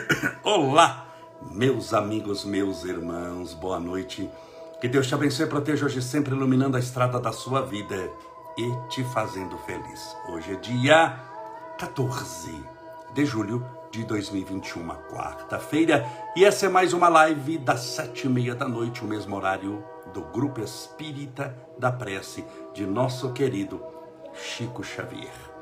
Olá, meus amigos, meus irmãos, boa noite. Que Deus te abençoe e proteja hoje sempre iluminando a estrada da sua vida e te fazendo feliz. Hoje é dia 14 de julho de 2021, quarta-feira, e essa é mais uma live das sete e meia da noite, o mesmo horário do Grupo Espírita da Prece de nosso querido Chico Xavier.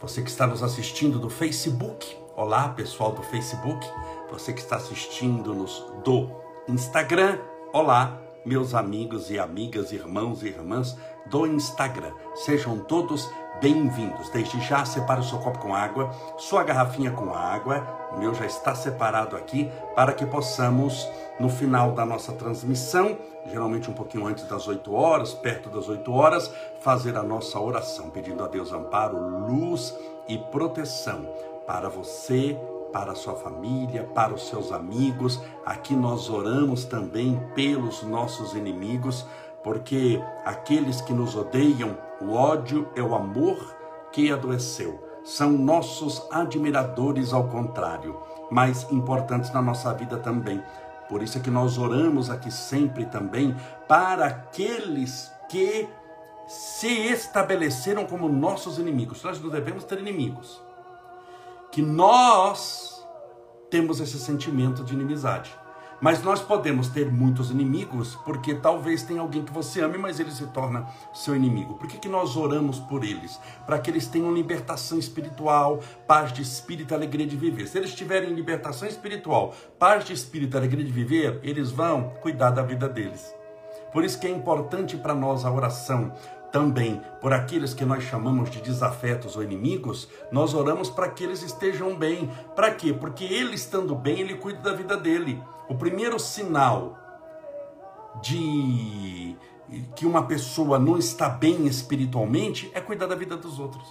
Você que está nos assistindo do Facebook, olá pessoal do Facebook, você que está assistindo nos do Instagram, olá meus amigos e amigas, irmãos e irmãs do Instagram. Sejam todos bem-vindos. Desde já, separe o seu copo com água, sua garrafinha com água, o meu já está separado aqui, para que possamos, no final da nossa transmissão, geralmente um pouquinho antes das 8 horas, perto das 8 horas, fazer a nossa oração, pedindo a Deus amparo, luz e proteção para você, para a sua família, para os seus amigos. Aqui nós oramos também pelos nossos inimigos, porque aqueles que nos odeiam, o ódio é o amor que adoeceu. São nossos admiradores ao contrário, mas importantes na nossa vida também. Por isso é que nós oramos aqui sempre também para aqueles que se estabeleceram como nossos inimigos. Nós não devemos ter inimigos que nós temos esse sentimento de inimizade. Mas nós podemos ter muitos inimigos, porque talvez tenha alguém que você ame, mas ele se torna seu inimigo. Por que, que nós oramos por eles? Para que eles tenham libertação espiritual, paz de espírito, alegria de viver. Se eles tiverem libertação espiritual, paz de espírito, alegria de viver, eles vão cuidar da vida deles. Por isso que é importante para nós a oração, também por aqueles que nós chamamos de desafetos ou inimigos, nós oramos para que eles estejam bem. Para quê? Porque ele estando bem, ele cuida da vida dele. O primeiro sinal de que uma pessoa não está bem espiritualmente é cuidar da vida dos outros.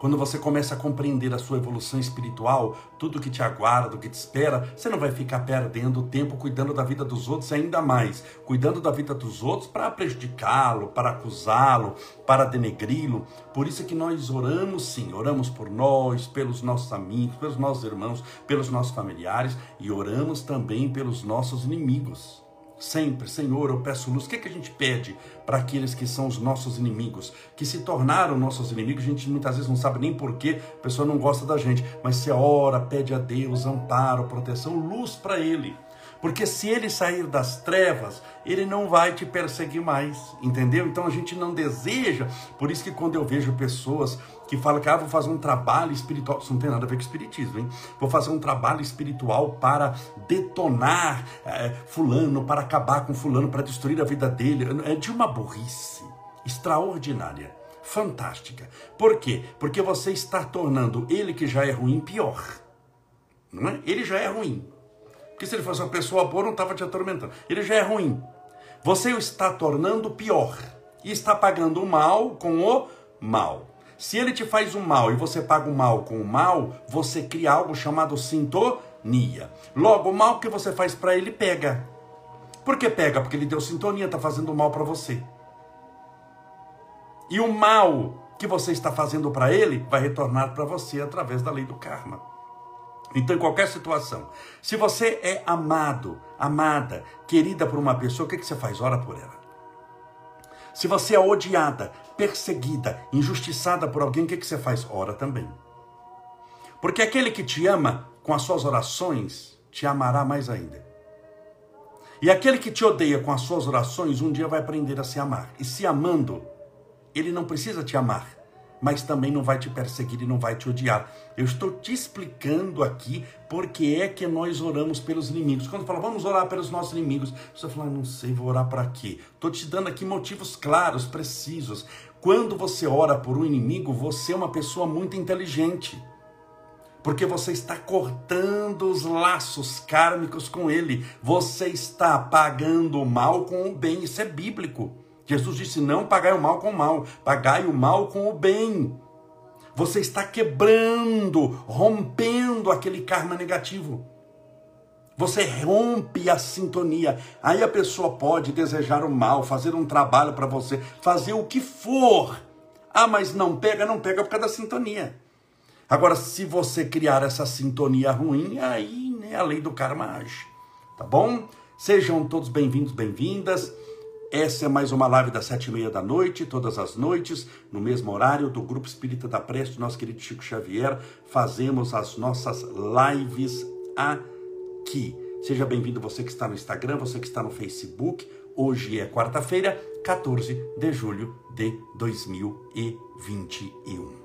Quando você começa a compreender a sua evolução espiritual, tudo que te aguarda, o que te espera, você não vai ficar perdendo tempo cuidando da vida dos outros, ainda mais cuidando da vida dos outros para prejudicá-lo, para acusá-lo, para denegri-lo. Por isso é que nós oramos sim, oramos por nós, pelos nossos amigos, pelos nossos irmãos, pelos nossos familiares e oramos também pelos nossos inimigos. Sempre, Senhor, eu peço luz. O que, é que a gente pede para aqueles que são os nossos inimigos, que se tornaram nossos inimigos? A gente muitas vezes não sabe nem porquê, a pessoa não gosta da gente, mas você ora, pede a Deus amparo, proteção, luz para ele. Porque se ele sair das trevas, ele não vai te perseguir mais, entendeu? Então a gente não deseja, por isso que quando eu vejo pessoas que falam que ah, vou fazer um trabalho espiritual, isso não tem nada a ver com espiritismo, hein? Vou fazer um trabalho espiritual para detonar é, fulano, para acabar com fulano, para destruir a vida dele, é de uma burrice extraordinária fantástica. Por quê? Porque você está tornando ele que já é ruim pior. Não é? Ele já é ruim. Porque se ele fosse uma pessoa boa, não estava te atormentando. Ele já é ruim. Você o está tornando pior. E está pagando o mal com o mal. Se ele te faz o mal e você paga o mal com o mal, você cria algo chamado sintonia. Logo, o mal que você faz para ele pega. Por que pega? Porque ele deu sintonia, está fazendo mal para você. E o mal que você está fazendo para ele vai retornar para você através da lei do karma. Então, em qualquer situação, se você é amado, amada, querida por uma pessoa, o que, que você faz? Ora por ela. Se você é odiada, perseguida, injustiçada por alguém, o que, que você faz? Ora também. Porque aquele que te ama, com as suas orações, te amará mais ainda. E aquele que te odeia com as suas orações, um dia vai aprender a se amar. E se amando, ele não precisa te amar mas também não vai te perseguir e não vai te odiar. Eu estou te explicando aqui porque é que nós oramos pelos inimigos. Quando fala, vamos orar pelos nossos inimigos, você fala, ah, não sei, vou orar para quê? Estou te dando aqui motivos claros, precisos. Quando você ora por um inimigo, você é uma pessoa muito inteligente. Porque você está cortando os laços kármicos com ele. Você está pagando o mal com o bem. Isso é bíblico. Jesus disse: não pagai o mal com o mal, pagai o mal com o bem. Você está quebrando, rompendo aquele karma negativo. Você rompe a sintonia. Aí a pessoa pode desejar o mal, fazer um trabalho para você, fazer o que for. Ah, mas não pega, não pega por causa da sintonia. Agora, se você criar essa sintonia ruim, aí né, a lei do karma age. Tá bom? Sejam todos bem-vindos, bem-vindas. Essa é mais uma live das sete e meia da noite, todas as noites, no mesmo horário do Grupo Espírita da Preste, nosso querido Chico Xavier. Fazemos as nossas lives aqui. Seja bem-vindo você que está no Instagram, você que está no Facebook. Hoje é quarta-feira, 14 de julho de 2021.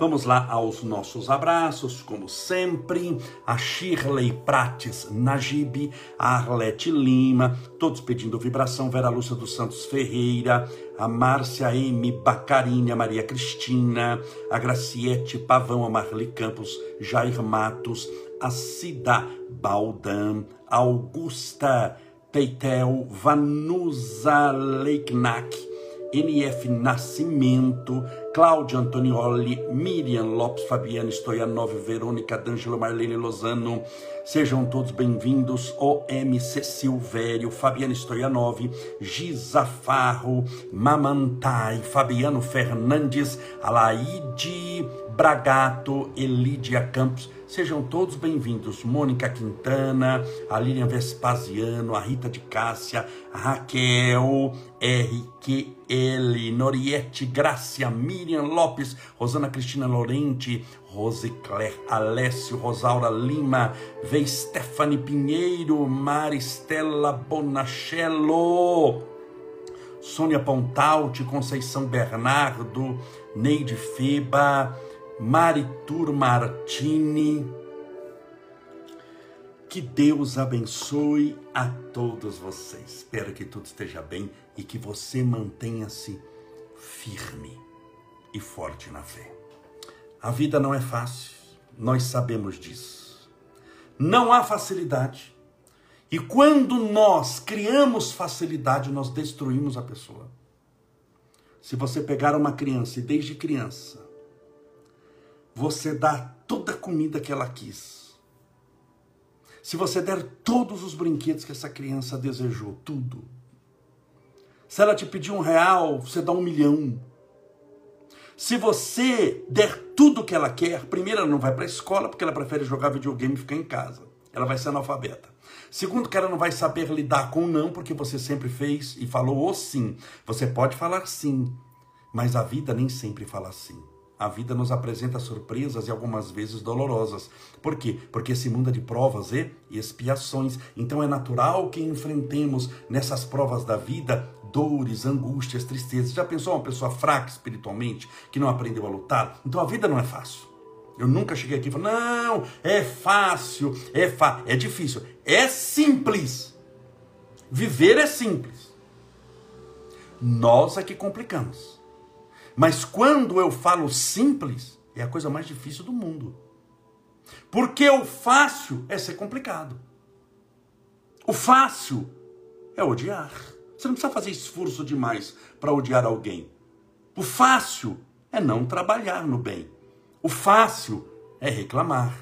Vamos lá aos nossos abraços, como sempre, a Shirley Prates Najib, a Arlete Lima, todos pedindo vibração, Vera Lúcia dos Santos Ferreira, a Márcia M. Bacarini, a Maria Cristina, a Graciete Pavão, a Marli Campos, Jair Matos, a Cida Baldan, Augusta Peitel, Vanusa Leiknak, NF Nascimento, Cláudia Antonioli, Miriam Lopes, Fabiana Stoianov, Verônica D'Angelo, Marlene Lozano, sejam todos bem-vindos, OMC Silvério, Fabiana Stoianov, Giza Farro, Mamantai, Fabiano Fernandes, Alaide Bragato, Elídia Campos, Sejam todos bem-vindos. Mônica Quintana, a Lilian Vespasiano, a Rita de Cássia, a Raquel, RQL, Noriette, Gracia, Miriam Lopes, Rosana Cristina Lorente, Rosicler, Alessio, Rosaura Lima, V. Stephanie Pinheiro, Maristela Bonachello, Sônia Pontalti, Conceição Bernardo, Neide Feba, Maritur Martini. Que Deus abençoe a todos vocês. Espero que tudo esteja bem e que você mantenha-se firme e forte na fé. A vida não é fácil, nós sabemos disso. Não há facilidade. E quando nós criamos facilidade, nós destruímos a pessoa. Se você pegar uma criança e desde criança você dá toda a comida que ela quis. Se você der todos os brinquedos que essa criança desejou, tudo. Se ela te pedir um real, você dá um milhão. Se você der tudo que ela quer, primeiro ela não vai para a escola porque ela prefere jogar videogame e ficar em casa. Ela vai ser analfabeta. Segundo, que ela não vai saber lidar com não, porque você sempre fez e falou o sim. Você pode falar sim, mas a vida nem sempre fala sim. A vida nos apresenta surpresas e algumas vezes dolorosas. Por quê? Porque esse mundo é de provas e expiações. Então é natural que enfrentemos nessas provas da vida dores, angústias, tristezas. Já pensou uma pessoa fraca espiritualmente, que não aprendeu a lutar? Então a vida não é fácil. Eu nunca cheguei aqui e falei, não, é fácil, é, fa é difícil. É simples. Viver é simples. Nós é que complicamos. Mas quando eu falo simples, é a coisa mais difícil do mundo. Porque o fácil é ser complicado. O fácil é odiar. Você não precisa fazer esforço demais para odiar alguém. O fácil é não trabalhar no bem. O fácil é reclamar.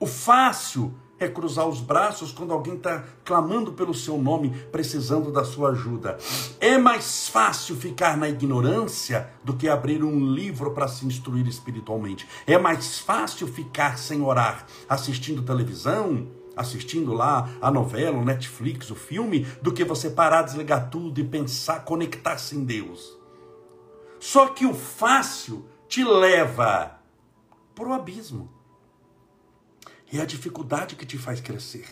O fácil é cruzar os braços quando alguém está clamando pelo seu nome, precisando da sua ajuda. É mais fácil ficar na ignorância do que abrir um livro para se instruir espiritualmente. É mais fácil ficar sem orar, assistindo televisão, assistindo lá a novela, o Netflix, o filme, do que você parar, desligar tudo e pensar, conectar-se em Deus. Só que o fácil te leva para o abismo. É a dificuldade que te faz crescer.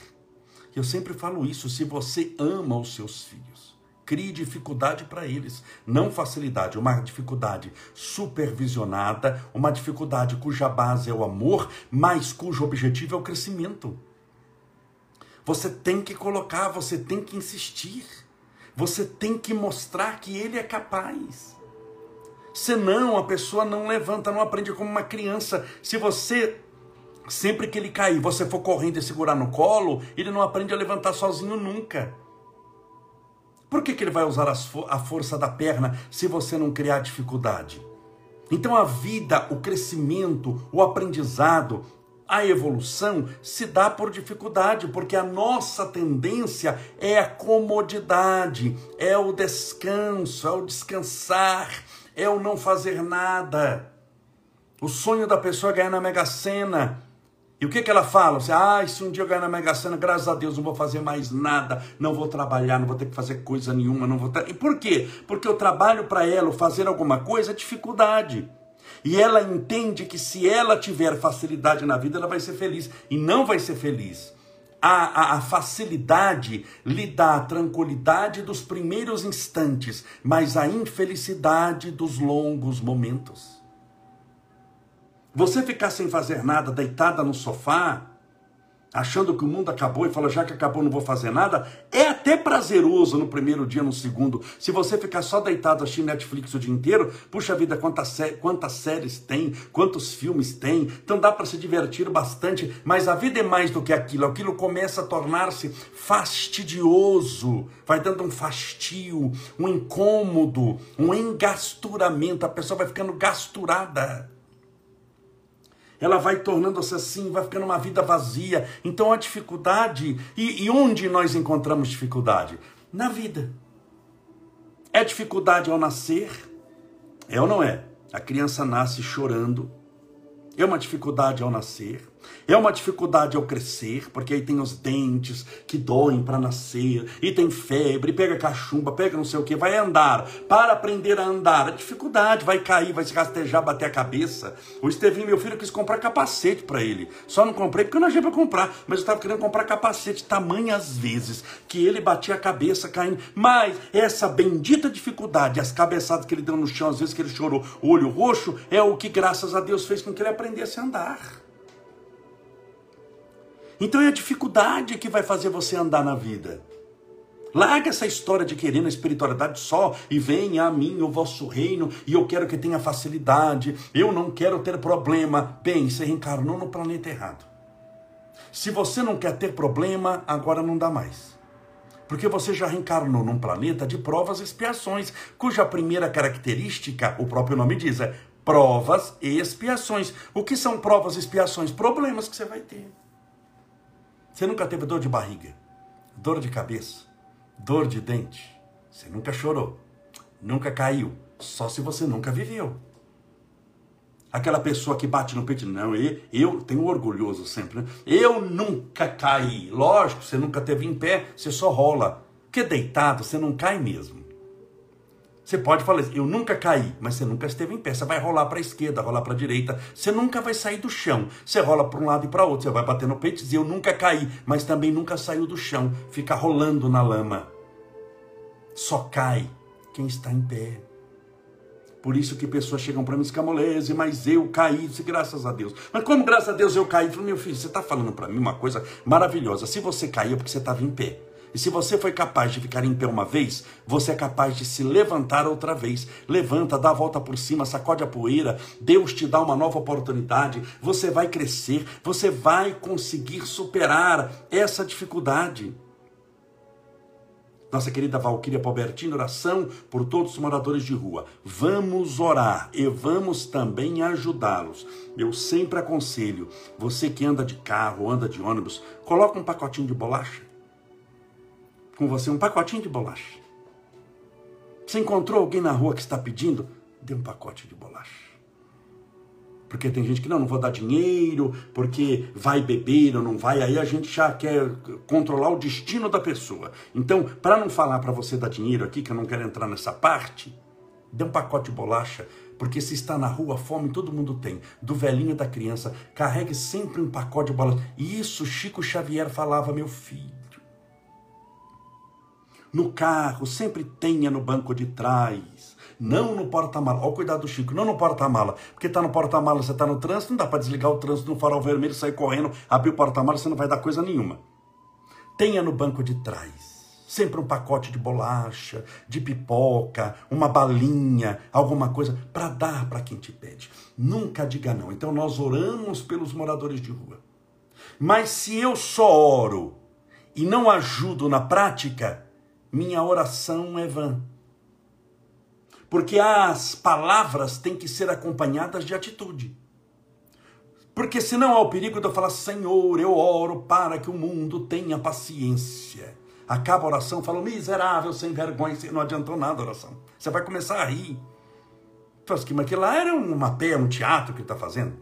Eu sempre falo isso: se você ama os seus filhos, crie dificuldade para eles, não facilidade, uma dificuldade supervisionada, uma dificuldade cuja base é o amor, mas cujo objetivo é o crescimento. Você tem que colocar, você tem que insistir, você tem que mostrar que ele é capaz. Senão a pessoa não levanta, não aprende como uma criança. Se você Sempre que ele cair, você for correndo e segurar no colo, ele não aprende a levantar sozinho nunca. Por que, que ele vai usar a força da perna se você não criar dificuldade? Então a vida, o crescimento, o aprendizado A evolução se dá por dificuldade, porque a nossa tendência é a comodidade, é o descanso, é o descansar, é o não fazer nada. O sonho da pessoa é ganhar na Mega Sena. E o que, que ela fala? Você, ah, se um dia eu ganhar na Mega Sena, graças a Deus, não vou fazer mais nada, não vou trabalhar, não vou ter que fazer coisa nenhuma, não vou. E por quê? Porque o trabalho para ela, fazer alguma coisa, é dificuldade. E ela entende que se ela tiver facilidade na vida, ela vai ser feliz. E não vai ser feliz. A, a, a, facilidade lhe dá a tranquilidade dos primeiros instantes, mas a infelicidade dos longos momentos. Você ficar sem fazer nada, deitada no sofá, achando que o mundo acabou e fala, já que acabou, não vou fazer nada, é até prazeroso no primeiro dia, no segundo. Se você ficar só deitado assistindo Netflix o dia inteiro, puxa vida, quantas, sé quantas séries tem, quantos filmes tem, então dá para se divertir bastante, mas a vida é mais do que aquilo, aquilo começa a tornar-se fastidioso, vai dando um fastio, um incômodo, um engasturamento, a pessoa vai ficando gasturada ela vai tornando-se assim, vai ficando uma vida vazia. Então a dificuldade, e, e onde nós encontramos dificuldade? Na vida. É dificuldade ao nascer? É ou não é? A criança nasce chorando. É uma dificuldade ao nascer. É uma dificuldade ao crescer, porque aí tem os dentes que doem para nascer, e tem febre, pega cachumba, pega não sei o que, vai andar, para aprender a andar. É dificuldade, vai cair, vai se rastejar, bater a cabeça. O Estevinho, meu filho, quis comprar capacete para ele. Só não comprei porque eu não achei para comprar, mas eu estava querendo comprar capacete, tamanhas vezes que ele batia a cabeça caindo. Mas essa bendita dificuldade, as cabeçadas que ele deu no chão, às vezes que ele chorou, olho roxo, é o que graças a Deus fez com que ele aprendesse a andar. Então é a dificuldade que vai fazer você andar na vida. Larga essa história de querer na espiritualidade só e venha a mim o vosso reino e eu quero que tenha facilidade, eu não quero ter problema. Bem, você reencarnou no planeta errado. Se você não quer ter problema, agora não dá mais. Porque você já reencarnou num planeta de provas e expiações, cuja primeira característica, o próprio nome diz, é provas e expiações. O que são provas e expiações? Problemas que você vai ter. Você nunca teve dor de barriga, dor de cabeça, dor de dente. Você nunca chorou, nunca caiu, só se você nunca viveu. Aquela pessoa que bate no peito, não, eu, eu tenho orgulhoso sempre, né? Eu nunca caí. Lógico, você nunca teve em pé, você só rola. Porque deitado, você não cai mesmo. Você pode falar eu nunca caí, mas você nunca esteve em pé. Você vai rolar para a esquerda, rolar para a direita. Você nunca vai sair do chão. Você rola para um lado e para outro. Você vai bater no peito e dizer, eu nunca caí, mas também nunca saiu do chão. Fica rolando na lama. Só cai quem está em pé. Por isso que pessoas chegam para mim e dizem, mas eu caí, disse, graças a Deus. Mas como graças a Deus eu caí? Eu falei, meu filho, você está falando para mim uma coisa maravilhosa. Se você caiu é porque você estava em pé. E se você foi capaz de ficar em pé uma vez, você é capaz de se levantar outra vez. Levanta, dá a volta por cima, sacode a poeira. Deus te dá uma nova oportunidade. Você vai crescer, você vai conseguir superar essa dificuldade. Nossa querida Valquíria Palbertini, oração por todos os moradores de rua. Vamos orar e vamos também ajudá-los. Eu sempre aconselho, você que anda de carro, anda de ônibus, coloca um pacotinho de bolacha com você um pacotinho de bolacha. Você encontrou alguém na rua que está pedindo? Dê um pacote de bolacha. Porque tem gente que não, não vou dar dinheiro, porque vai beber ou não vai, aí a gente já quer controlar o destino da pessoa. Então, para não falar para você dar dinheiro aqui, que eu não quero entrar nessa parte, dê um pacote de bolacha, porque se está na rua, fome todo mundo tem, do velhinho da criança, carregue sempre um pacote de bolacha. Isso Chico Xavier falava, meu filho no carro, sempre tenha no banco de trás. Não no porta-mala. Olha o cuidado do Chico, não no porta-mala. Porque tá no porta-mala, você tá no trânsito, não dá para desligar o trânsito no farol vermelho, sair correndo, abrir o porta-mala, você não vai dar coisa nenhuma. Tenha no banco de trás. Sempre um pacote de bolacha, de pipoca, uma balinha, alguma coisa para dar para quem te pede. Nunca diga não. Então nós oramos pelos moradores de rua. Mas se eu só oro e não ajudo na prática, minha oração é vã. Porque as palavras têm que ser acompanhadas de atitude. Porque senão há o perigo de eu falar, Senhor, eu oro para que o mundo tenha paciência. Acaba a oração, falo, miserável, sem vergonha, não adiantou nada a oração. Você vai começar a rir. Fala assim, mas aquilo lá era uma pé, um teatro que está fazendo.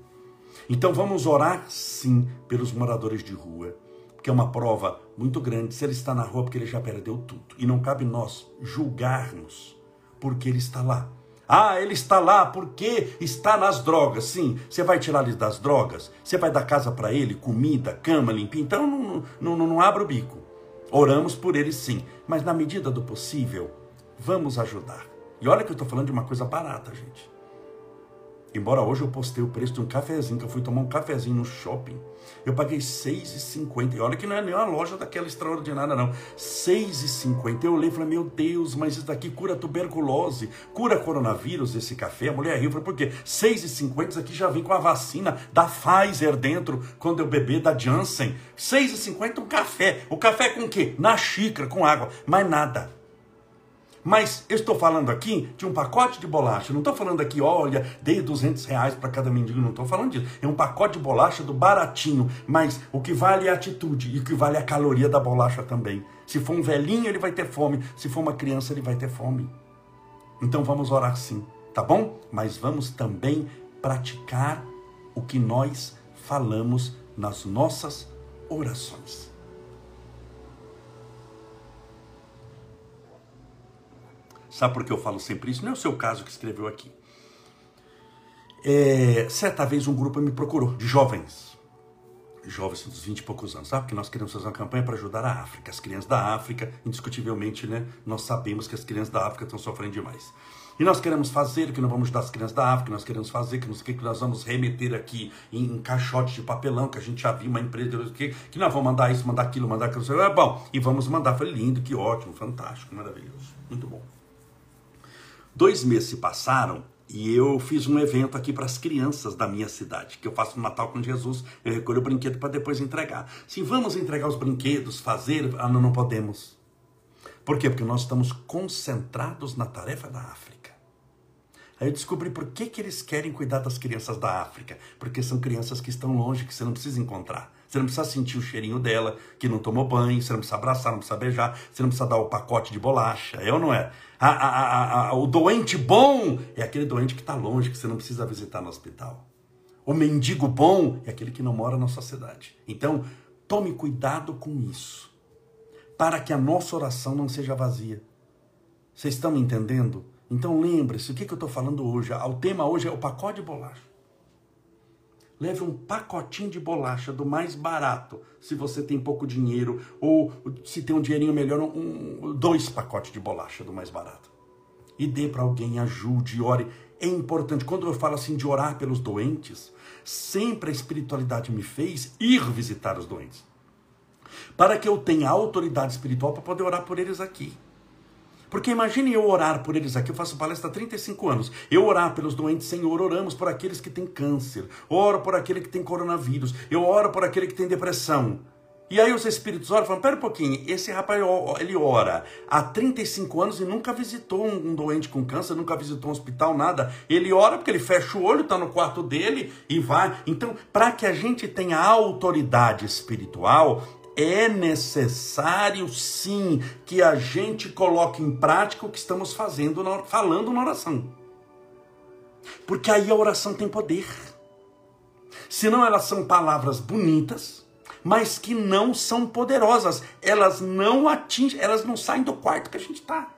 Então vamos orar sim pelos moradores de rua, porque é uma prova muito grande. Se ele está na rua, porque ele já perdeu tudo. E não cabe nós julgarmos porque ele está lá. Ah, ele está lá porque está nas drogas. Sim, você vai tirar ele das drogas? Você vai dar casa para ele, comida, cama, limpinha? Então não, não, não, não abra o bico. Oramos por ele sim, mas na medida do possível, vamos ajudar. E olha que eu estou falando de uma coisa barata, gente. Embora hoje eu postei o preço de um cafezinho, que eu fui tomar um cafezinho no shopping. Eu paguei R$ 6,50. E olha que não é nem uma loja daquela extraordinária, não. R$ 6,50. Eu olhei e falei, meu Deus, mas isso daqui cura tuberculose, cura coronavírus, esse café. A mulher riu, falei, por quê? R$ 6,50, isso aqui já vem com a vacina da Pfizer dentro, quando eu beber da Janssen. R$ 6,50 um café. O café com o quê? Na xícara, com água. Mais nada. Mas eu estou falando aqui de um pacote de bolacha. Não estou falando aqui, olha, dei 200 reais para cada mendigo. Não estou falando disso. É um pacote de bolacha do baratinho. Mas o que vale é a atitude e o que vale é a caloria da bolacha também. Se for um velhinho, ele vai ter fome. Se for uma criança, ele vai ter fome. Então vamos orar sim, tá bom? Mas vamos também praticar o que nós falamos nas nossas orações. Sabe por que eu falo sempre isso? Não é o seu caso que escreveu aqui. É, certa vez um grupo me procurou, de jovens, jovens dos 20 e poucos anos, sabe? Que nós queremos fazer uma campanha para ajudar a África, as crianças da África, indiscutivelmente, né? Nós sabemos que as crianças da África estão sofrendo demais. E nós queremos fazer, que não vamos ajudar as crianças da África, nós queremos fazer, que não sei o que, nós vamos remeter aqui em, caixotes de papelão, que a gente já viu uma empresa, que, que nós vamos mandar isso, mandar aquilo, mandar aquilo. É bom, e vamos mandar. Foi lindo, que ótimo, fantástico, maravilhoso, muito bom. Dois meses se passaram e eu fiz um evento aqui para as crianças da minha cidade, que eu faço no Natal com Jesus. Eu recolho o brinquedo para depois entregar. Sim, vamos entregar os brinquedos, fazer. Ah, não, não podemos. Por quê? Porque nós estamos concentrados na tarefa da África. Aí eu descobri por que, que eles querem cuidar das crianças da África. Porque são crianças que estão longe, que você não precisa encontrar. Você não precisa sentir o cheirinho dela, que não tomou banho, você não precisa abraçar, não precisa beijar, você não precisa dar o pacote de bolacha, é ou não é? A, a, a, o doente bom é aquele doente que está longe, que você não precisa visitar no hospital. O mendigo bom é aquele que não mora na sociedade. Então, tome cuidado com isso, para que a nossa oração não seja vazia. Vocês estão me entendendo? Então lembre-se, o que, que eu estou falando hoje? O tema hoje é o pacote de bolacha. Leve um pacotinho de bolacha do mais barato, se você tem pouco dinheiro, ou se tem um dinheirinho melhor, um, dois pacotes de bolacha do mais barato. E dê para alguém, ajude, ore. É importante, quando eu falo assim de orar pelos doentes, sempre a espiritualidade me fez ir visitar os doentes. Para que eu tenha autoridade espiritual para poder orar por eles aqui. Porque imagine eu orar por eles aqui, eu faço palestra há 35 anos. Eu orar pelos doentes, Senhor, oramos por aqueles que têm câncer, oro por aquele que tem coronavírus, eu oro por aquele que tem depressão. E aí os espíritos oram e falam, pera um pouquinho, esse rapaz, ele ora há 35 anos e nunca visitou um doente com câncer, nunca visitou um hospital, nada. Ele ora porque ele fecha o olho, está no quarto dele e vai. Então, para que a gente tenha autoridade espiritual, é necessário sim que a gente coloque em prática o que estamos fazendo, falando na oração. Porque aí a oração tem poder. Senão elas são palavras bonitas, mas que não são poderosas. Elas não atingem, elas não saem do quarto que a gente está.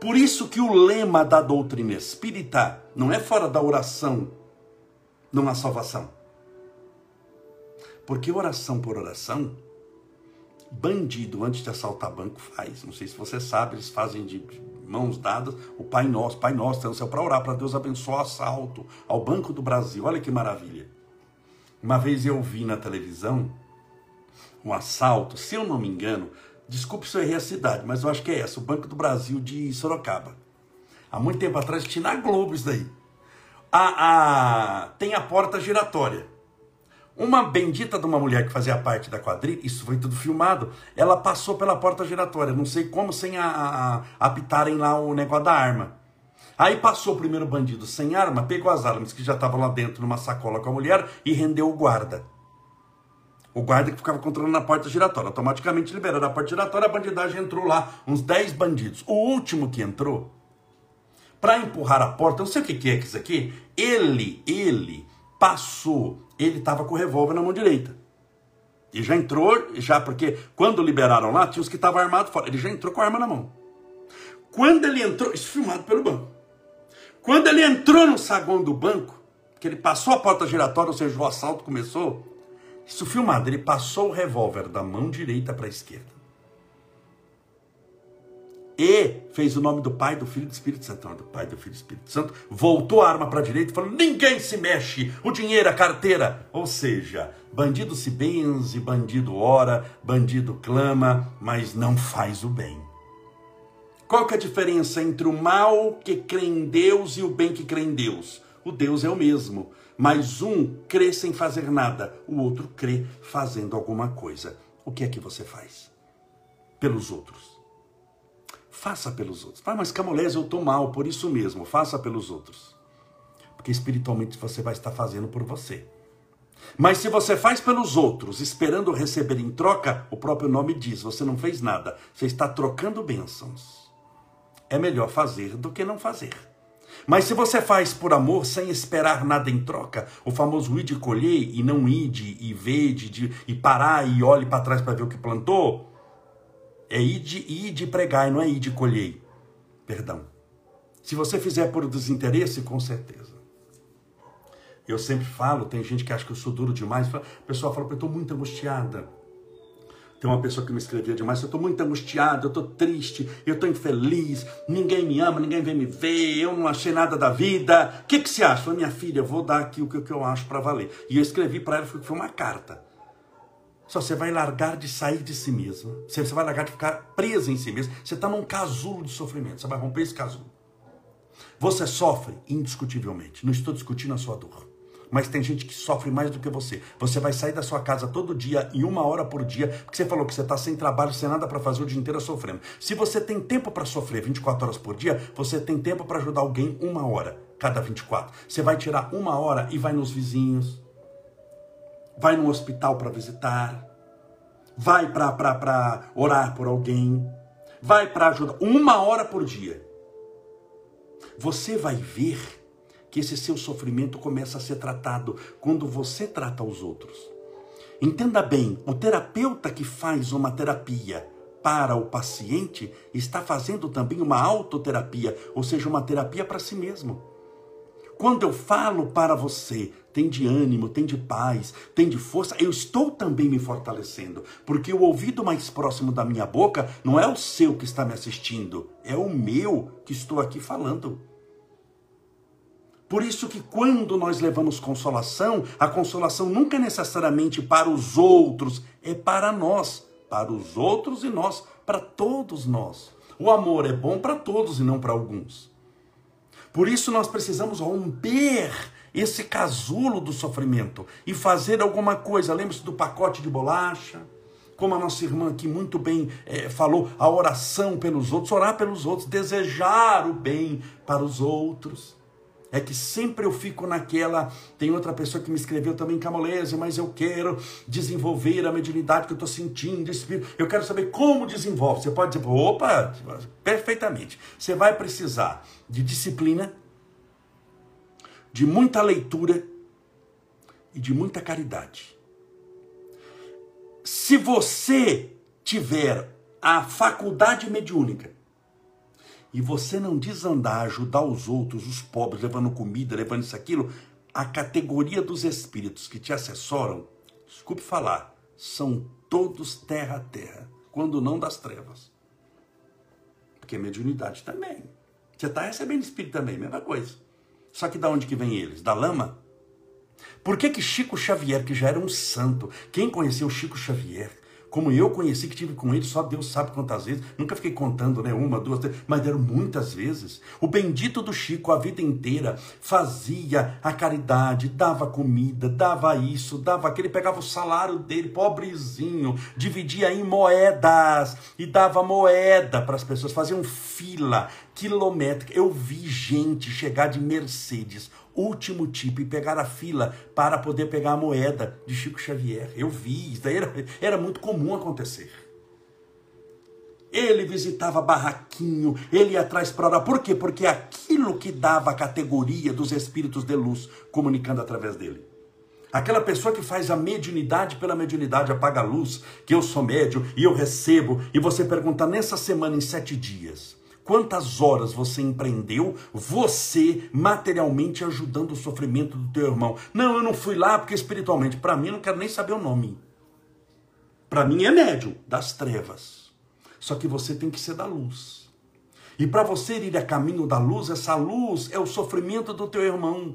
Por isso que o lema da doutrina espírita não é fora da oração, não há salvação. Porque oração por oração, bandido antes de assaltar banco faz. Não sei se você sabe, eles fazem de mãos dadas o Pai Nosso, Pai Nosso, tem o céu para orar, para Deus abençoar o assalto ao Banco do Brasil. Olha que maravilha. Uma vez eu vi na televisão um assalto, se eu não me engano, desculpe se eu errei a cidade, mas eu acho que é essa, o Banco do Brasil de Sorocaba. Há muito tempo atrás tinha na Globo isso daí. A, a, tem a porta giratória. Uma bendita de uma mulher que fazia parte da quadrilha, isso foi tudo filmado, ela passou pela porta giratória, não sei como, sem a, a, a apitarem lá o negócio da arma. Aí passou o primeiro bandido sem arma, pegou as armas que já estavam lá dentro numa sacola com a mulher e rendeu o guarda. O guarda que ficava controlando a porta giratória. Automaticamente liberou a porta giratória, a bandidagem entrou lá, uns 10 bandidos. O último que entrou, para empurrar a porta, não sei o que, que é isso aqui, ele, ele passou, ele estava com o revólver na mão direita. E já entrou, já porque quando liberaram lá, tinha os que estavam armados fora. Ele já entrou com a arma na mão. Quando ele entrou, isso filmado pelo banco. Quando ele entrou no saguão do banco, que ele passou a porta giratória, ou seja, o assalto começou, isso filmado, ele passou o revólver da mão direita para a esquerda. E fez o nome do Pai, do Filho e do Espírito Santo. do Pai, do Filho e do Espírito Santo. Voltou a arma para a direita falou: ninguém se mexe, o dinheiro, a carteira. Ou seja, bandido se benze, bandido ora, bandido clama, mas não faz o bem. Qual que é a diferença entre o mal que crê em Deus e o bem que crê em Deus? O Deus é o mesmo, mas um crê sem fazer nada, o outro crê fazendo alguma coisa. O que é que você faz? Pelos outros. Faça pelos outros. Ah, mas Camolés, eu estou mal, por isso mesmo. Faça pelos outros. Porque espiritualmente você vai estar fazendo por você. Mas se você faz pelos outros, esperando receber em troca, o próprio nome diz: você não fez nada. Você está trocando bênçãos. É melhor fazer do que não fazer. Mas se você faz por amor, sem esperar nada em troca, o famoso ir de colher e não ir de e ver, de, de, e parar e olhe para trás para ver o que plantou, é ir de, e não é ir de colher. Perdão. Se você fizer por desinteresse, com certeza. Eu sempre falo, tem gente que acha que eu sou duro demais. O pessoal fala, eu estou muito angustiada. Tem uma pessoa que me escrevia demais, eu estou muito angustiado, eu estou triste, eu estou infeliz, ninguém me ama, ninguém vem me ver, eu não achei nada da vida. O que, que você acha? Falei, minha filha, eu vou dar aqui o que eu acho para valer. E eu escrevi para ela, foi uma carta. Só você vai largar de sair de si mesmo. Você vai largar de ficar preso em si mesmo. Você está num casulo de sofrimento. Você vai romper esse casulo. Você sofre, indiscutivelmente. Não estou discutindo a sua dor. Mas tem gente que sofre mais do que você. Você vai sair da sua casa todo dia e uma hora por dia, porque você falou que você está sem trabalho, sem nada para fazer o dia inteiro sofrendo. Se você tem tempo para sofrer 24 horas por dia, você tem tempo para ajudar alguém uma hora cada 24. Você vai tirar uma hora e vai nos vizinhos, vai no hospital para visitar, vai para orar por alguém, vai para ajudar, uma hora por dia. Você vai ver que esse seu sofrimento começa a ser tratado quando você trata os outros. Entenda bem, o terapeuta que faz uma terapia para o paciente está fazendo também uma autoterapia, ou seja, uma terapia para si mesmo. Quando eu falo para você, tem de ânimo, tem de paz, tem de força, eu estou também me fortalecendo, porque o ouvido mais próximo da minha boca não é o seu que está me assistindo, é o meu que estou aqui falando. Por isso que quando nós levamos consolação, a consolação nunca é necessariamente para os outros, é para nós, para os outros e nós, para todos nós. O amor é bom para todos e não para alguns. Por isso nós precisamos romper esse casulo do sofrimento e fazer alguma coisa. Lembre-se do pacote de bolacha, como a nossa irmã aqui muito bem é, falou, a oração pelos outros, orar pelos outros, desejar o bem para os outros. É que sempre eu fico naquela. Tem outra pessoa que me escreveu também, Camolese, mas eu quero desenvolver a mediunidade que eu estou sentindo, espírito. Eu quero saber como desenvolve. Você pode dizer, opa, perfeitamente. Você vai precisar de disciplina, de muita leitura e de muita caridade. Se você tiver a faculdade mediúnica, e você não desandar, ajudar os outros, os pobres, levando comida, levando isso, aquilo, a categoria dos espíritos que te assessoram, desculpe falar, são todos terra a terra, quando não das trevas. Porque mediunidade também. Você está recebendo espírito também, mesma coisa. Só que da onde que vem eles? Da lama? Por que que Chico Xavier, que já era um santo, quem conheceu Chico Xavier, como eu conheci, que tive com ele, só Deus sabe quantas vezes. Nunca fiquei contando, né? Uma, duas, três, mas deram muitas vezes. O bendito do Chico, a vida inteira, fazia a caridade, dava comida, dava isso, dava aquele, pegava o salário dele, pobrezinho, dividia em moedas e dava moeda para as pessoas, faziam fila quilométrica. Eu vi gente chegar de Mercedes último tipo e pegar a fila para poder pegar a moeda de Chico Xavier. Eu vi, isso daí era, era muito comum acontecer. Ele visitava barraquinho, ele ia atrás para orar. Por quê? Porque aquilo que dava a categoria dos espíritos de luz comunicando através dele. Aquela pessoa que faz a mediunidade pela mediunidade, apaga a luz, que eu sou médio e eu recebo, e você pergunta nessa semana, em sete dias, Quantas horas você empreendeu, você materialmente ajudando o sofrimento do teu irmão? Não, eu não fui lá porque espiritualmente, para mim, eu não quero nem saber o nome. Para mim é médium das trevas. Só que você tem que ser da luz. E para você ir a caminho da luz, essa luz é o sofrimento do teu irmão.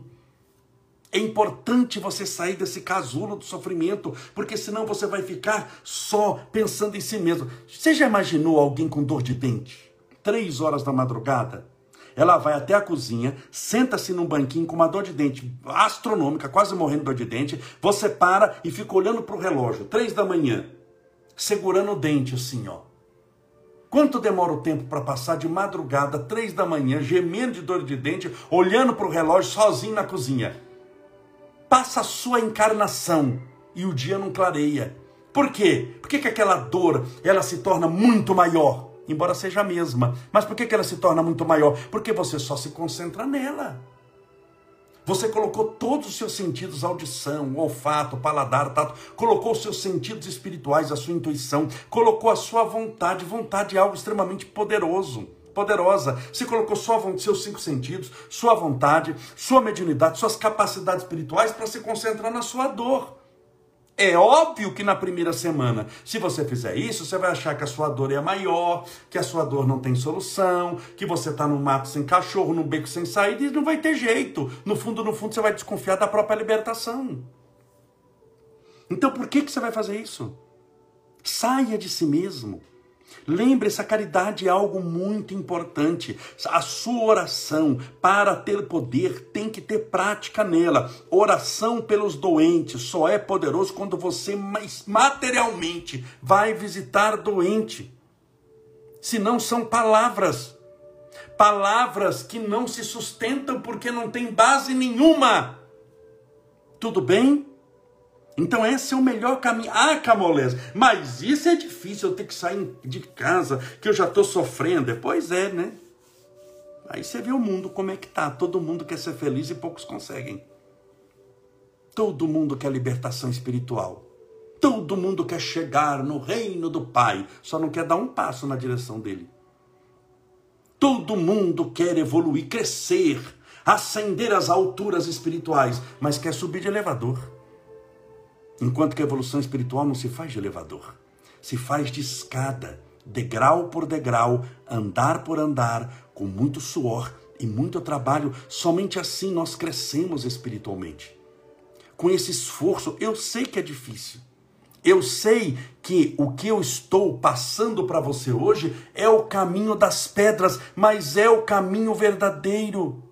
É importante você sair desse casulo do sofrimento, porque senão você vai ficar só pensando em si mesmo. Você já imaginou alguém com dor de dente? Três horas da madrugada, ela vai até a cozinha, senta-se num banquinho com uma dor de dente astronômica, quase morrendo de dor de dente. Você para e fica olhando para o relógio, três da manhã, segurando o dente assim, ó. Quanto demora o tempo para passar de madrugada, três da manhã, gemendo de dor de dente, olhando para o relógio sozinho na cozinha? Passa a sua encarnação e o dia não clareia. Por quê? Por que, que aquela dor ela se torna muito maior? Embora seja a mesma. Mas por que, ela se torna muito maior? Porque você só se concentra nela. Você colocou todos os seus sentidos, audição, olfato, paladar, tato, colocou os seus sentidos espirituais, a sua intuição, colocou a sua vontade. Vontade é algo extremamente poderoso, poderosa. Você colocou sua, seus cinco sentidos, sua vontade, sua mediunidade, suas capacidades espirituais para se concentrar na sua dor. É óbvio que na primeira semana, se você fizer isso, você vai achar que a sua dor é maior, que a sua dor não tem solução, que você está no mato sem cachorro, no beco sem saída e não vai ter jeito. No fundo, no fundo, você vai desconfiar da própria libertação. Então, por que, que você vai fazer isso? Saia de si mesmo. Lembre-se, a caridade é algo muito importante. A sua oração, para ter poder, tem que ter prática nela. Oração pelos doentes só é poderoso quando você materialmente vai visitar doente. Se não são palavras. Palavras que não se sustentam porque não tem base nenhuma. Tudo bem? Então esse é o melhor caminho. Ah, Camolés, mas isso é difícil, eu ter que sair de casa, que eu já estou sofrendo. Pois é, né? Aí você vê o mundo como é que tá. Todo mundo quer ser feliz e poucos conseguem. Todo mundo quer libertação espiritual. Todo mundo quer chegar no reino do Pai, só não quer dar um passo na direção dele. Todo mundo quer evoluir, crescer, ascender às alturas espirituais, mas quer subir de elevador. Enquanto que a evolução espiritual não se faz de elevador, se faz de escada, degrau por degrau, andar por andar, com muito suor e muito trabalho. Somente assim nós crescemos espiritualmente. Com esse esforço, eu sei que é difícil. Eu sei que o que eu estou passando para você hoje é o caminho das pedras, mas é o caminho verdadeiro.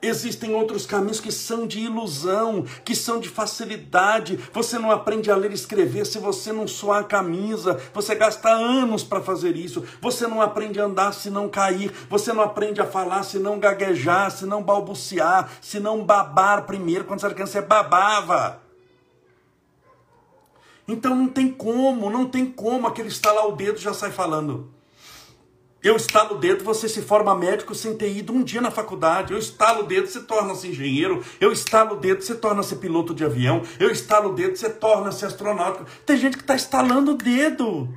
Existem outros caminhos que são de ilusão, que são de facilidade. Você não aprende a ler e escrever se você não suar a camisa. Você gasta anos para fazer isso. Você não aprende a andar se não cair. Você não aprende a falar se não gaguejar, se não balbuciar, se não babar primeiro. Quando você era criança, você babava. Então não tem como, não tem como aquele estalar o dedo já sai falando. Eu estalo o dedo, você se forma médico sem ter ido um dia na faculdade. Eu estalo o dedo, você torna-se engenheiro. Eu estalo o dedo, você torna-se piloto de avião. Eu estalo o dedo, você torna-se astronauta. Tem gente que está estalando o dedo,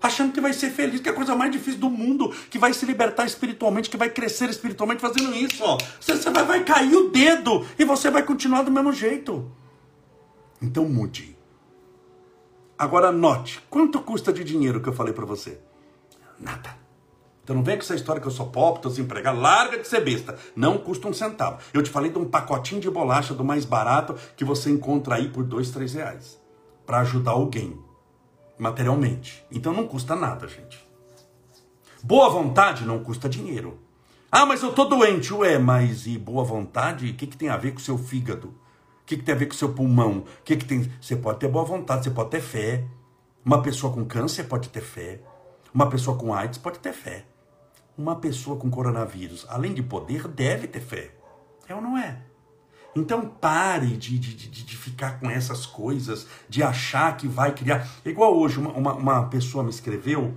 achando que vai ser feliz, que é a coisa mais difícil do mundo, que vai se libertar espiritualmente, que vai crescer espiritualmente fazendo isso. Ó. Você, você vai, vai cair o dedo e você vai continuar do mesmo jeito. Então mude. Agora note, quanto custa de dinheiro que eu falei para você? Nada. Então não vem com essa história que eu sou pobre, estou desempregado, larga de ser besta. Não custa um centavo. Eu te falei de um pacotinho de bolacha do mais barato que você encontra aí por dois, três reais. Para ajudar alguém. materialmente. Então não custa nada, gente. Boa vontade não custa dinheiro. Ah, mas eu tô doente. Ué, mas e boa vontade? O que, que tem a ver com o seu fígado? O que, que tem a ver com o seu pulmão? O que, que tem. Você pode ter boa vontade, você pode ter fé. Uma pessoa com câncer pode ter fé. Uma pessoa com AIDS pode ter fé. Uma pessoa com coronavírus, além de poder, deve ter fé. É ou não é? Então pare de, de, de, de, ficar com essas coisas, de achar que vai criar. Igual hoje, uma, uma, uma pessoa me escreveu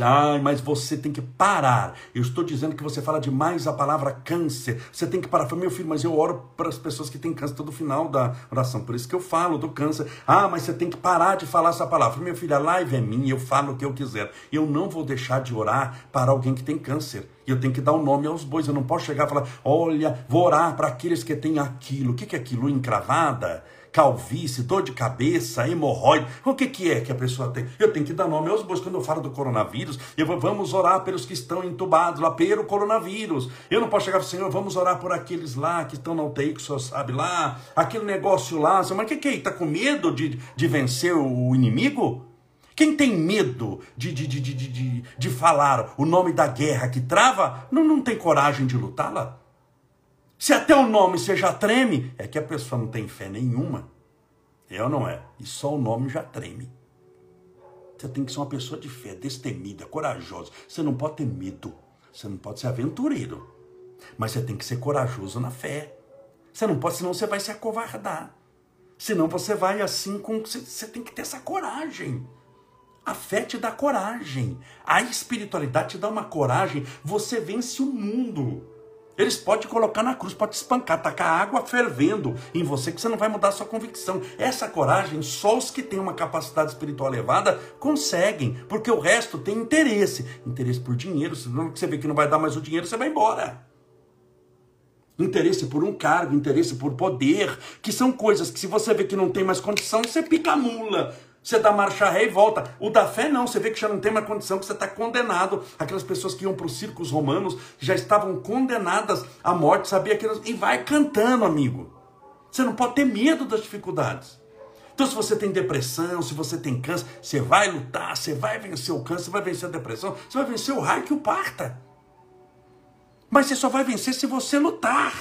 ah, mas você tem que parar. Eu estou dizendo que você fala demais a palavra câncer. Você tem que parar. Falei, meu filho, mas eu oro para as pessoas que têm câncer todo final da oração. Por isso que eu falo do câncer. Ah, mas você tem que parar de falar essa palavra. Falei, meu filho, a live é minha, eu falo o que eu quiser. Eu não vou deixar de orar para alguém que tem câncer. E eu tenho que dar o um nome aos bois. Eu não posso chegar e falar, olha, vou orar para aqueles que têm aquilo. O que é aquilo? Encravada? Calvície, dor de cabeça, hemorroide. O que, que é que a pessoa tem? Eu tenho que dar nome aos bois. Quando eu falo do coronavírus, eu vou, vamos orar pelos que estão entubados lá, pelo coronavírus. Eu não posso chegar para o Senhor, vamos orar por aqueles lá que estão na UTI, que o Senhor sabe lá, aquele negócio lá. Mas o que, que é? Está com medo de, de vencer o inimigo? Quem tem medo de, de, de, de, de, de falar o nome da guerra que trava, não, não tem coragem de lutá-la? Se até o nome você já treme, é que a pessoa não tem fé nenhuma. É ou não é? E só o nome já treme. Você tem que ser uma pessoa de fé, destemida, corajosa. Você não pode ter medo. Você não pode ser aventureiro. Mas você tem que ser corajoso na fé. Você não pode, senão você vai se acovardar. Senão você vai assim com. Você tem que ter essa coragem. A fé te dá coragem. A espiritualidade te dá uma coragem. Você vence o mundo. Eles podem te colocar na cruz, pode te espancar, tacar água fervendo em você, que você não vai mudar sua convicção. Essa coragem, só os que têm uma capacidade espiritual elevada conseguem, porque o resto tem interesse. Interesse por dinheiro, senão você vê que não vai dar mais o dinheiro, você vai embora. Interesse por um cargo, interesse por poder, que são coisas que se você vê que não tem mais condição, você pica a mula. Você dá marcha ré e volta. O da fé não, você vê que já não tem mais condição, que você está condenado. Aquelas pessoas que iam para os circos romanos já estavam condenadas à morte, sabia que elas... E vai cantando, amigo. Você não pode ter medo das dificuldades. Então, se você tem depressão, se você tem câncer, você vai lutar, você vai vencer o câncer, você vai vencer a depressão, você vai vencer o raio que o parta. Mas você só vai vencer se você lutar.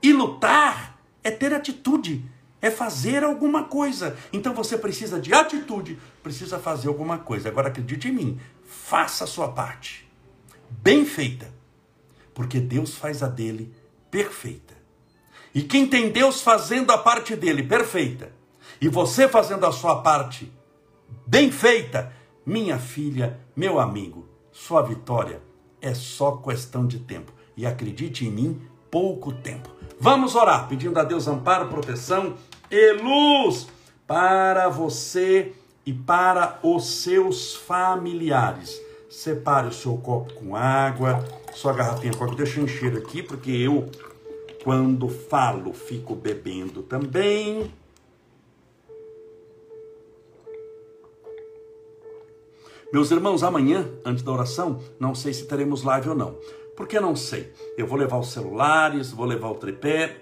E lutar é ter atitude é fazer alguma coisa. Então você precisa de atitude, precisa fazer alguma coisa. Agora acredite em mim, faça a sua parte. Bem feita. Porque Deus faz a dele perfeita. E quem tem Deus fazendo a parte dele perfeita, e você fazendo a sua parte bem feita, minha filha, meu amigo, sua vitória é só questão de tempo. E acredite em mim, pouco tempo. Vamos orar, pedindo a Deus amparo, proteção e luz para você e para os seus familiares. Separe o seu copo com água, sua garrafinha com água. Deixa eu encher aqui, porque eu, quando falo, fico bebendo também. Meus irmãos, amanhã, antes da oração, não sei se teremos live ou não. Por que não sei? Eu vou levar os celulares, vou levar o tripé,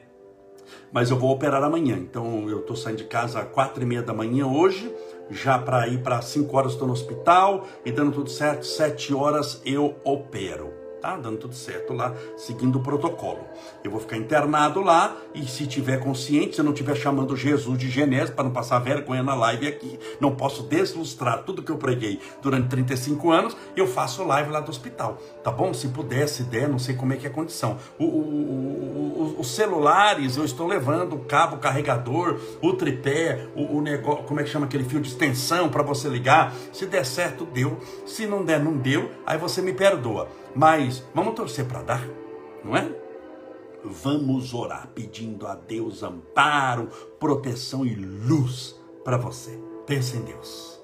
mas eu vou operar amanhã. Então eu estou saindo de casa às quatro e meia da manhã hoje, já para ir para cinco horas estou no hospital e dando tudo certo, sete horas eu opero tá dando tudo certo lá, seguindo o protocolo. Eu vou ficar internado lá e se tiver consciente, se eu não estiver chamando Jesus de Genésio para não passar vergonha na live aqui, não posso deslustrar tudo que eu preguei durante 35 anos, eu faço live lá do hospital, tá bom? Se puder, se der, não sei como é que é a condição. O, o, o, os celulares, eu estou levando o cabo carregador, o tripé, o, negócio, como é que chama aquele fio de extensão para você ligar. Se der certo, deu. Se não der, não deu. Aí você me perdoa. Mas vamos torcer para dar, não é? Vamos orar pedindo a Deus amparo, proteção e luz para você. Pensa em Deus.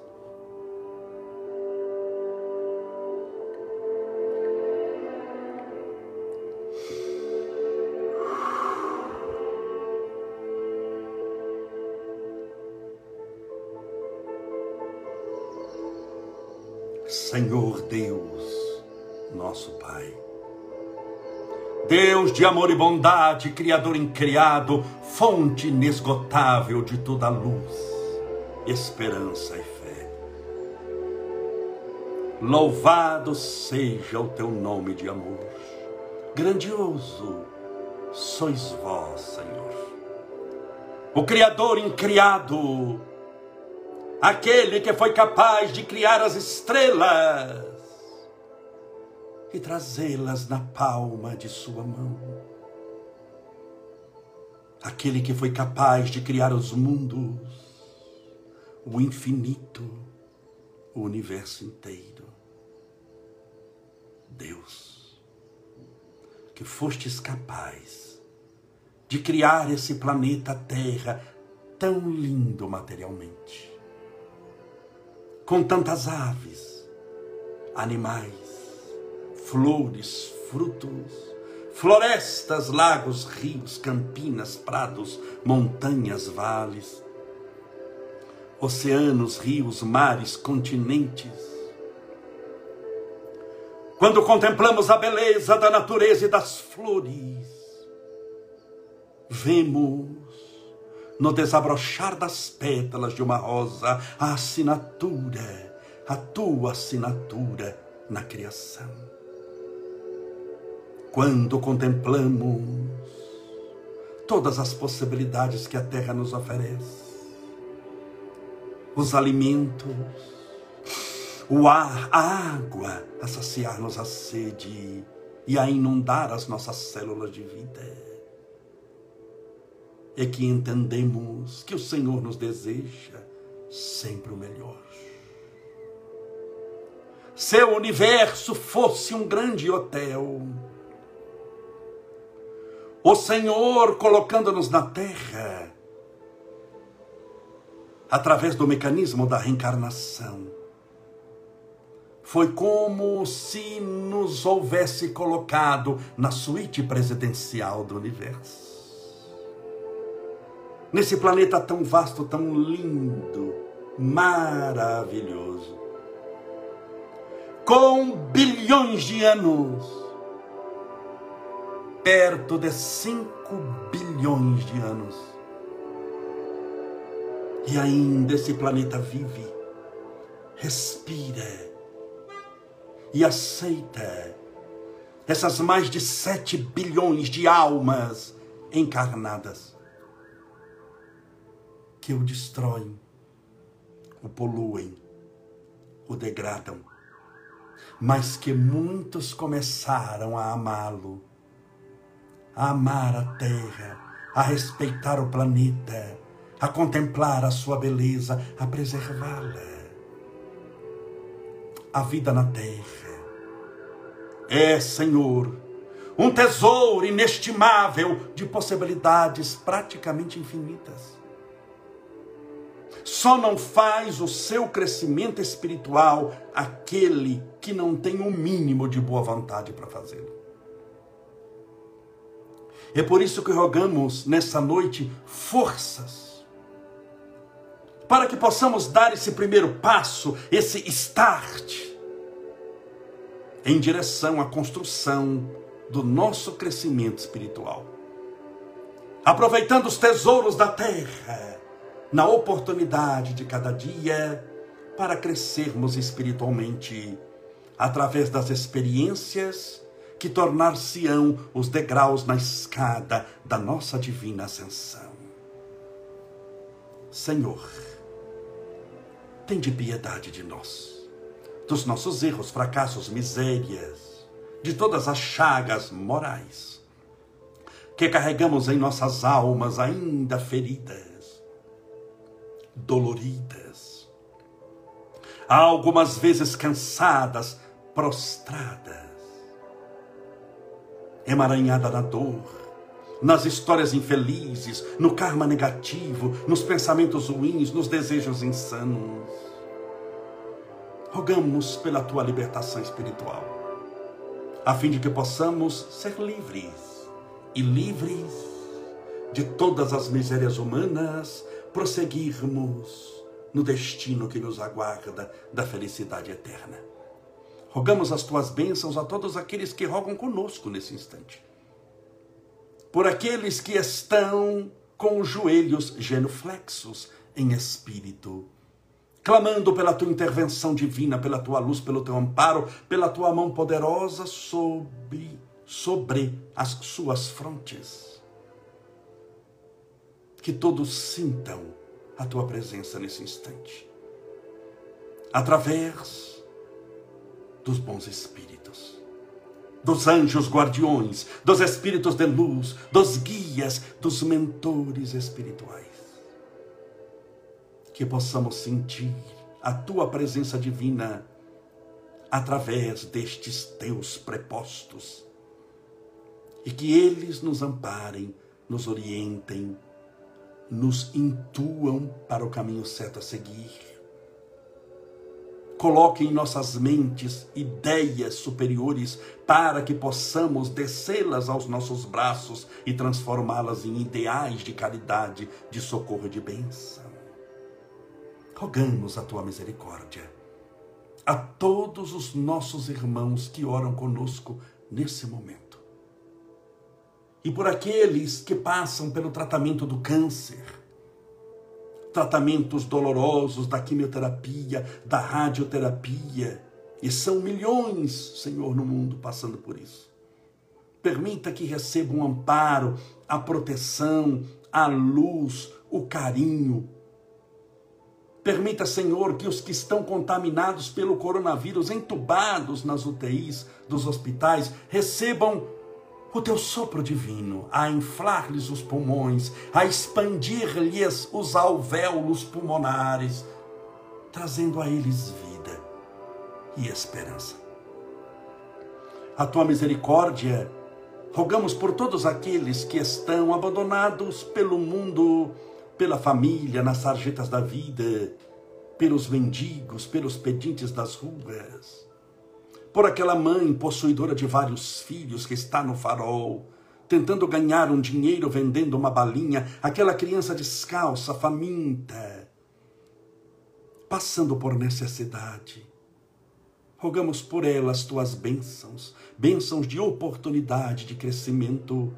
Senhor Deus, nosso Pai. Deus de amor e bondade, Criador incriado, fonte inesgotável de toda luz. esperança e fé. Louvado seja o teu nome de amor. Grandioso sois vós, Senhor. O Criador incriado, aquele que foi capaz de criar as estrelas e trazê-las na palma de sua mão. Aquele que foi capaz de criar os mundos, o infinito, o universo inteiro. Deus, que fostes capaz de criar esse planeta Terra tão lindo materialmente, com tantas aves, animais, flores, frutos, florestas, lagos, rios, campinas, prados, montanhas, vales, oceanos, rios, mares, continentes. Quando contemplamos a beleza da natureza e das flores, vemos no desabrochar das pétalas de uma rosa a assinatura, a tua assinatura na criação quando contemplamos todas as possibilidades que a terra nos oferece, os alimentos, o ar, a água, a saciar-nos a sede e a inundar as nossas células de vida. É que entendemos que o Senhor nos deseja sempre o melhor. Se o universo fosse um grande hotel, o Senhor colocando-nos na terra, através do mecanismo da reencarnação, foi como se nos houvesse colocado na suíte presidencial do universo. Nesse planeta tão vasto, tão lindo, maravilhoso, com bilhões de anos, perto de 5 bilhões de anos. E ainda esse planeta vive, respira e aceita essas mais de 7 bilhões de almas encarnadas que o destroem, o poluem, o degradam, mas que muitos começaram a amá-lo a amar a terra, a respeitar o planeta, a contemplar a sua beleza, a preservá-la. A vida na terra é, Senhor, um tesouro inestimável de possibilidades praticamente infinitas. Só não faz o seu crescimento espiritual aquele que não tem o um mínimo de boa vontade para fazê-lo. É por isso que rogamos nessa noite forças para que possamos dar esse primeiro passo, esse start em direção à construção do nosso crescimento espiritual. Aproveitando os tesouros da terra, na oportunidade de cada dia, para crescermos espiritualmente através das experiências que tornar-se-ão os degraus na escada da nossa divina ascensão. Senhor, tem de piedade de nós, dos nossos erros, fracassos, misérias, de todas as chagas morais que carregamos em nossas almas ainda feridas, doloridas, algumas vezes cansadas, prostradas emaranhada na dor, nas histórias infelizes, no karma negativo, nos pensamentos ruins, nos desejos insanos. Rogamos pela tua libertação espiritual, a fim de que possamos ser livres e livres de todas as misérias humanas, prosseguirmos no destino que nos aguarda da felicidade eterna. Rogamos as tuas bênçãos a todos aqueles que rogam conosco nesse instante. Por aqueles que estão com os joelhos genuflexos, em espírito, clamando pela tua intervenção divina, pela tua luz, pelo teu amparo, pela tua mão poderosa sobre, sobre as suas frontes. Que todos sintam a tua presença nesse instante, através dos bons espíritos dos anjos guardiões, dos espíritos de luz, dos guias, dos mentores espirituais. Que possamos sentir a tua presença divina através destes teus prepostos e que eles nos amparem, nos orientem, nos intuam para o caminho certo a seguir Coloque em nossas mentes ideias superiores para que possamos descê-las aos nossos braços e transformá-las em ideais de caridade, de socorro e de bênção. Rogamos a tua misericórdia a todos os nossos irmãos que oram conosco nesse momento. E por aqueles que passam pelo tratamento do câncer, tratamentos dolorosos da quimioterapia, da radioterapia. E são milhões, Senhor, no mundo passando por isso. Permita que recebam um amparo, a proteção, a luz, o carinho. Permita, Senhor, que os que estão contaminados pelo coronavírus, entubados nas UTIs dos hospitais, recebam o teu sopro divino a inflar-lhes os pulmões, a expandir-lhes os alvéolos pulmonares, trazendo a eles vida e esperança. A tua misericórdia, rogamos por todos aqueles que estão abandonados pelo mundo, pela família, nas sarjetas da vida, pelos mendigos, pelos pedintes das ruas por aquela mãe possuidora de vários filhos que está no farol, tentando ganhar um dinheiro vendendo uma balinha, aquela criança descalça, faminta, passando por necessidade. Rogamos por ela as tuas bênçãos, bênçãos de oportunidade, de crescimento,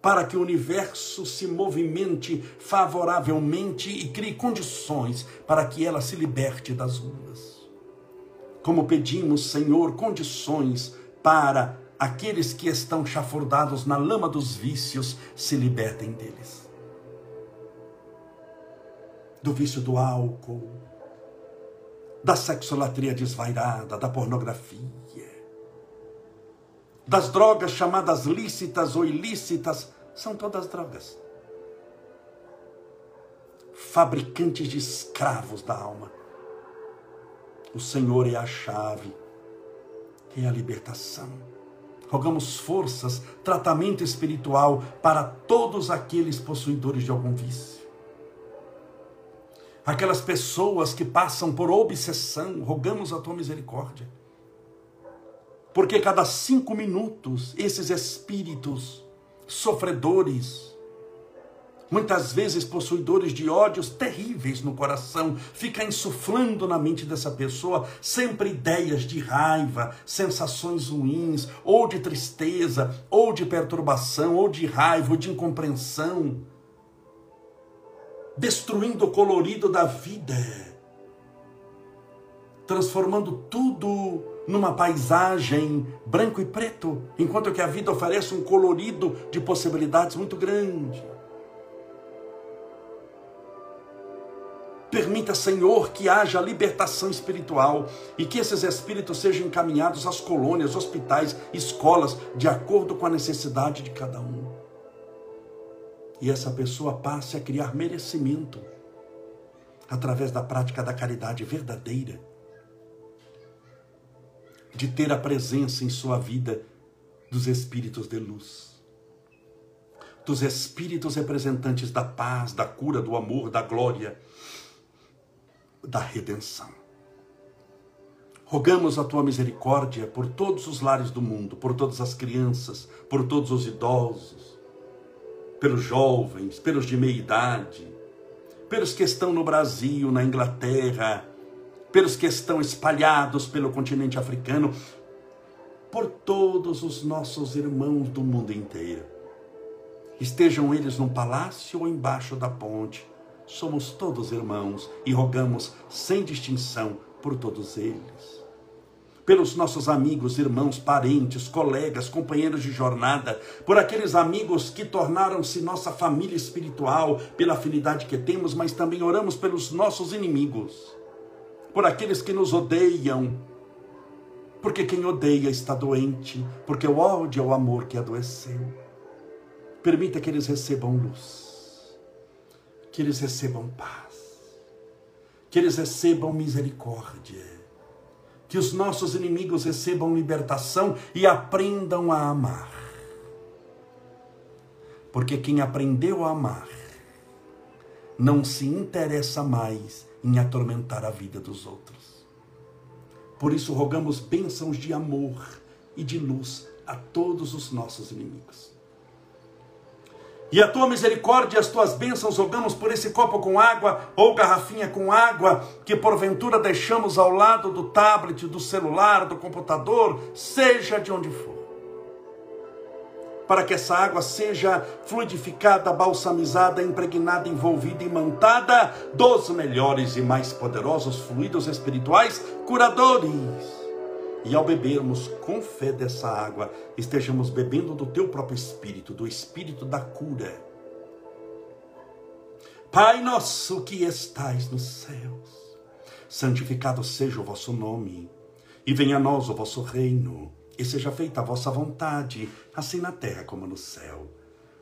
para que o universo se movimente favoravelmente e crie condições para que ela se liberte das ruas como pedimos, Senhor, condições para aqueles que estão chafurdados na lama dos vícios se libertem deles. Do vício do álcool, da sexolatria desvairada, da pornografia, das drogas chamadas lícitas ou ilícitas, são todas drogas. Fabricantes de escravos da alma o Senhor é a chave, é a libertação. Rogamos forças, tratamento espiritual para todos aqueles possuidores de algum vício. Aquelas pessoas que passam por obsessão, rogamos a tua misericórdia. Porque cada cinco minutos, esses espíritos sofredores, muitas vezes possuidores de ódios terríveis no coração, fica insuflando na mente dessa pessoa sempre ideias de raiva, sensações ruins, ou de tristeza, ou de perturbação, ou de raiva, ou de incompreensão, destruindo o colorido da vida, transformando tudo numa paisagem branco e preto, enquanto que a vida oferece um colorido de possibilidades muito grande. Permita, Senhor, que haja libertação espiritual e que esses espíritos sejam encaminhados às colônias, hospitais, escolas, de acordo com a necessidade de cada um. E essa pessoa passe a criar merecimento através da prática da caridade verdadeira, de ter a presença em sua vida dos espíritos de luz, dos espíritos representantes da paz, da cura, do amor, da glória da redenção. Rogamos a tua misericórdia por todos os lares do mundo, por todas as crianças, por todos os idosos, pelos jovens, pelos de meia idade, pelos que estão no Brasil, na Inglaterra, pelos que estão espalhados pelo continente africano, por todos os nossos irmãos do mundo inteiro. Estejam eles num palácio ou embaixo da ponte, somos todos irmãos e rogamos sem distinção por todos eles. Pelos nossos amigos, irmãos, parentes, colegas, companheiros de jornada, por aqueles amigos que tornaram-se nossa família espiritual pela afinidade que temos, mas também oramos pelos nossos inimigos, por aqueles que nos odeiam, porque quem odeia está doente, porque o ódio é o amor que adoeceu. Permita que eles recebam luz, que eles recebam paz, que eles recebam misericórdia que os nossos inimigos recebam libertação e aprendam a amar. Porque quem aprendeu a amar não se interessa mais em atormentar a vida dos outros. Por isso rogamos bênçãos de amor e de luz a todos os nossos inimigos. E a tua misericórdia e as tuas bênçãos rogamos por esse copo com água ou garrafinha com água que porventura deixamos ao lado do tablet, do celular, do computador, seja de onde for. Para que essa água seja fluidificada, balsamizada, impregnada, envolvida, imantada dos melhores e mais poderosos fluidos espirituais curadores e ao bebermos com fé dessa água, estejamos bebendo do teu próprio espírito, do espírito da cura. Pai nosso que estais nos céus, santificado seja o vosso nome, e venha a nós o vosso reino, e seja feita a vossa vontade, assim na terra como no céu.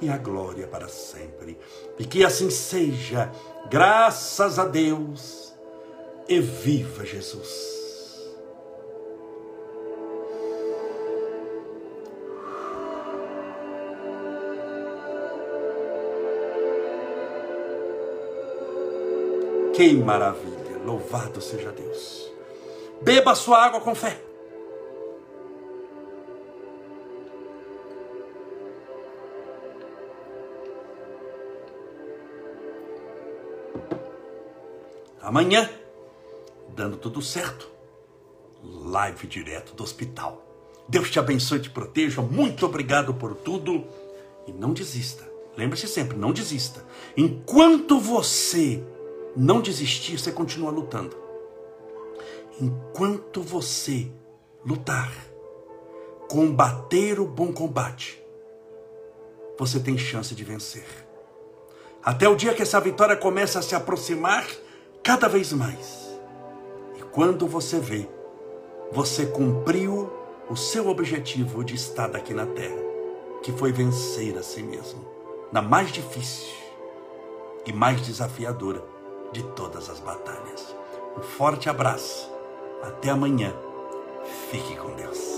e a glória para sempre. E que assim seja Graças a Deus e viva Jesus. Que maravilha! Louvado seja Deus. Beba sua água com fé. Amanhã, dando tudo certo, live direto do hospital. Deus te abençoe e te proteja. Muito obrigado por tudo. E não desista. Lembre-se sempre, não desista. Enquanto você não desistir, você continua lutando. Enquanto você lutar, combater o bom combate, você tem chance de vencer. Até o dia que essa vitória começa a se aproximar, cada vez mais. E quando você vê, você cumpriu o seu objetivo de estar aqui na terra, que foi vencer a si mesmo, na mais difícil e mais desafiadora de todas as batalhas. Um forte abraço. Até amanhã. Fique com Deus.